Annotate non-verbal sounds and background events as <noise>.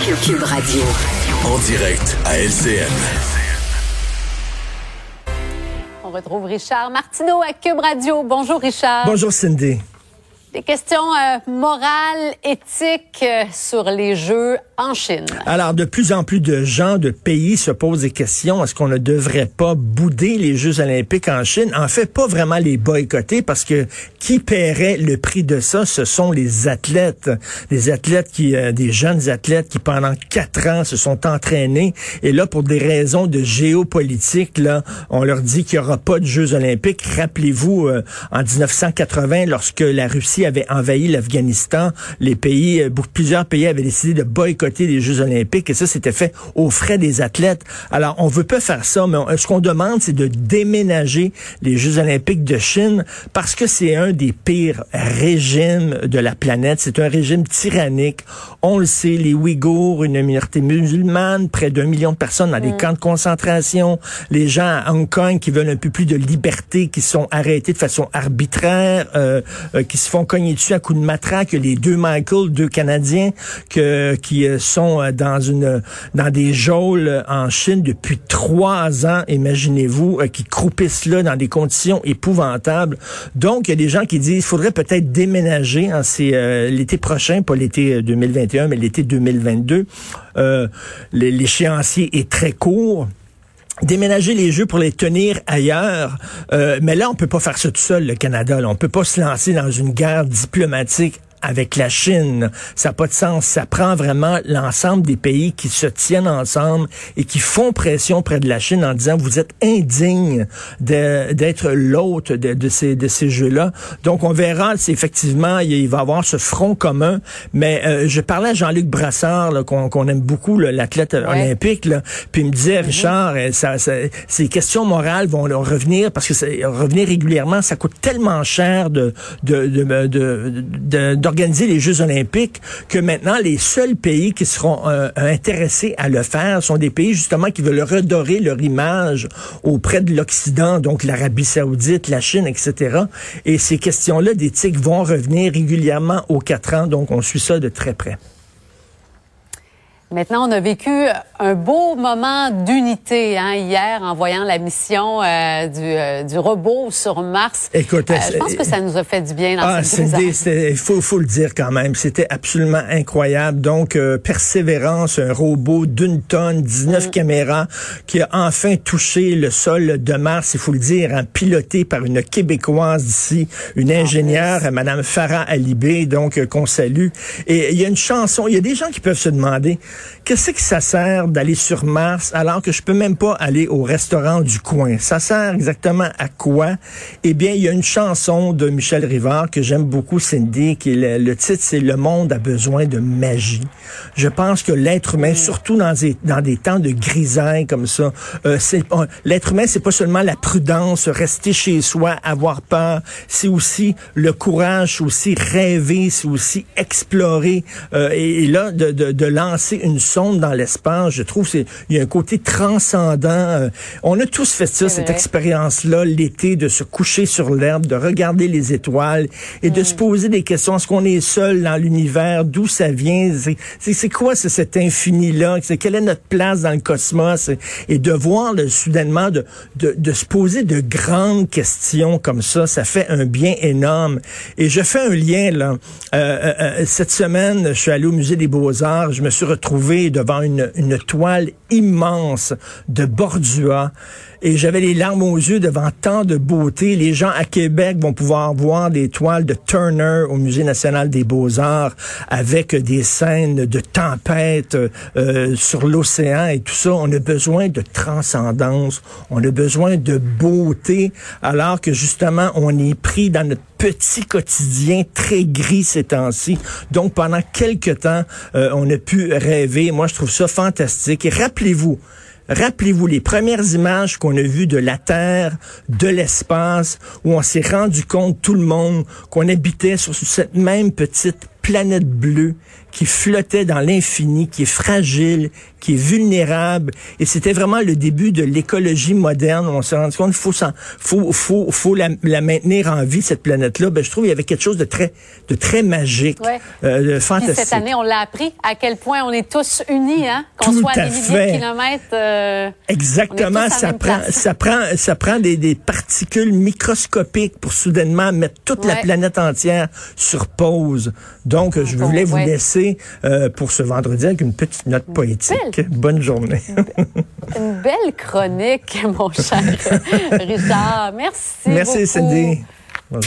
Cube Radio. En direct à LCN. On retrouve Richard Martineau à Cube Radio. Bonjour Richard. Bonjour Cindy. Des questions euh, morales, éthiques euh, sur les Jeux en Chine. Alors, de plus en plus de gens, de pays se posent des questions. Est-ce qu'on ne devrait pas bouder les Jeux olympiques en Chine? En fait, pas vraiment les boycotter parce que qui paierait le prix de ça? Ce sont les athlètes. Les athlètes qui, euh, des jeunes athlètes qui pendant quatre ans se sont entraînés. Et là, pour des raisons de géopolitique, là, on leur dit qu'il n'y aura pas de Jeux olympiques. Rappelez-vous, en 1980, lorsque la Russie avait envahi l'Afghanistan, les pays, euh, plusieurs pays avaient décidé de boycotter les Jeux olympiques et ça, c'était fait aux frais des athlètes. Alors, on veut pas faire ça, mais ce qu'on demande, c'est de déménager les Jeux olympiques de Chine parce que c'est un des pires régimes de la planète. C'est un régime tyrannique. On le sait, les Ouïghours, une minorité musulmane, près d'un million de personnes dans des mm. camps de concentration, les gens à Hong Kong qui veulent un peu plus de liberté, qui sont arrêtés de façon arbitraire, euh, euh, qui se font cogner dessus à coups de matraque? Les deux Michael, deux Canadiens, qui euh, sont euh, dans une dans des geôles en Chine depuis trois ans, imaginez-vous, euh, qui croupissent là dans des conditions épouvantables. Donc, il y a des gens qui disent, il faudrait peut-être déménager. Hein, c'est l'été prochain, pas l'été 2021, mais l'été 2022. L'échéancier est très court déménager les jeux pour les tenir ailleurs. mais là, on peut pas faire ça tout seul, le Canada. Là. On peut pas se lancer dans une guerre diplomatique avec la Chine. Ça n'a pas de sens. Ça prend vraiment l'ensemble des pays qui se tiennent ensemble et qui font pression près de la Chine en disant vous êtes indigne d'être l'hôte de, ces, de ces jeux-là. Donc on verra si effectivement il va y avoir ce front commun. Mais euh, je parlais à Jean-Luc Brassard qu'on aime beaucoup, l'athlète olympique, là, puis il me disait mm-hmm. Richard, euh, ça, ça, ces questions morales vont revenir parce que revenir régulièrement, ça coûte tellement cher de de, de, de, de organiser les Jeux olympiques que maintenant, les seuls pays qui seront euh, intéressés à le faire sont des pays justement qui veulent redorer leur image auprès de l'Occident, donc l'Arabie saoudite, la Chine, etc. Et ces questions-là d'éthique vont revenir régulièrement aux quatre ans, donc on suit ça de très près. Maintenant, on a vécu un beau moment d'unité hein, hier en voyant la mission euh, du, euh, du, robot sur Mars. Écoute, euh, je pense que ça nous a fait du bien dans ah, Il faut, faut le dire quand même, c'était absolument incroyable. Donc, Persévérance, un robot d'une tonne, 19 mm. caméras, qui a enfin touché le sol de Mars, il faut le dire, hein, piloté par une Québécoise d'ici, une ingénieure, Madame Farah Alibé, donc qu'on salue. Et il y a une chanson, il y a des gens qui peuvent se demander, Qu'est-ce que ça sert d'aller sur Mars alors que je peux même pas aller au restaurant du coin? Ça sert exactement à quoi? Eh bien, il y a une chanson de Michel Rivard que j'aime beaucoup, Cindy, qui est le, titre, c'est Le monde a besoin de magie. Je pense que l'être humain, mm. surtout dans des, dans des temps de grisaille comme ça, euh, c'est l'être humain, c'est pas seulement la prudence, rester chez soi, avoir peur, c'est aussi le courage, c'est aussi rêver, c'est aussi explorer. Euh, et, là, de, de, de lancer une sonde dans l'espace. Je trouve qu'il y a un côté transcendant. Euh, on a tous fait ça, cette expérience-là, l'été, de se coucher sur l'herbe, de regarder les étoiles et de se poser des questions. Est-ce qu'on est seul dans l'univers? D'où ça vient? C'est quoi cet infini-là? Quelle est notre place dans le cosmos? Et de voir soudainement, de, de, de se poser de grandes questions comme ça, ça fait un bien énorme. Et je fais un lien, là. Euh, euh, euh cette semaine, je suis allé au Musée des Beaux-Arts. Je me suis retrouvé devant une, une toile immense de Bordua et j'avais les larmes aux yeux devant tant de beauté. Les gens à Québec vont pouvoir voir des toiles de Turner au Musée national des beaux-arts avec des scènes de tempête euh, sur l'océan et tout ça. On a besoin de transcendance, on a besoin de beauté, alors que justement on est pris dans notre petit quotidien très gris ces temps-ci. Donc pendant quelques temps, euh, on a pu rêver. Moi, je trouve ça fantastique. Et rappelez-vous, Rappelez-vous les premières images qu'on a vues de la Terre, de l'espace, où on s'est rendu compte, tout le monde, qu'on habitait sur cette même petite planète bleue qui flottait dans l'infini, qui est fragile, qui est vulnérable. Et c'était vraiment le début de l'écologie moderne. On s'est rendu compte qu'il faut, faut, faut, faut la, la, maintenir en vie, cette planète-là. Ben, je trouve qu'il y avait quelque chose de très, de très magique, euh, de fantastique. Puis cette année, on l'a appris à quel point on est tous unis, hein? qu'on soit à, des milliers de kilomètres. Euh, Exactement. Ça prend, ça prend, ça prend des, des particules microscopiques pour soudainement mettre toute la planète entière sur pause. Donc, je voulais vous laisser euh, pour ce vendredi avec une petite note poétique. Bonne journée. une belle chronique, mon cher <laughs> Richard. Merci. Merci, Cindy.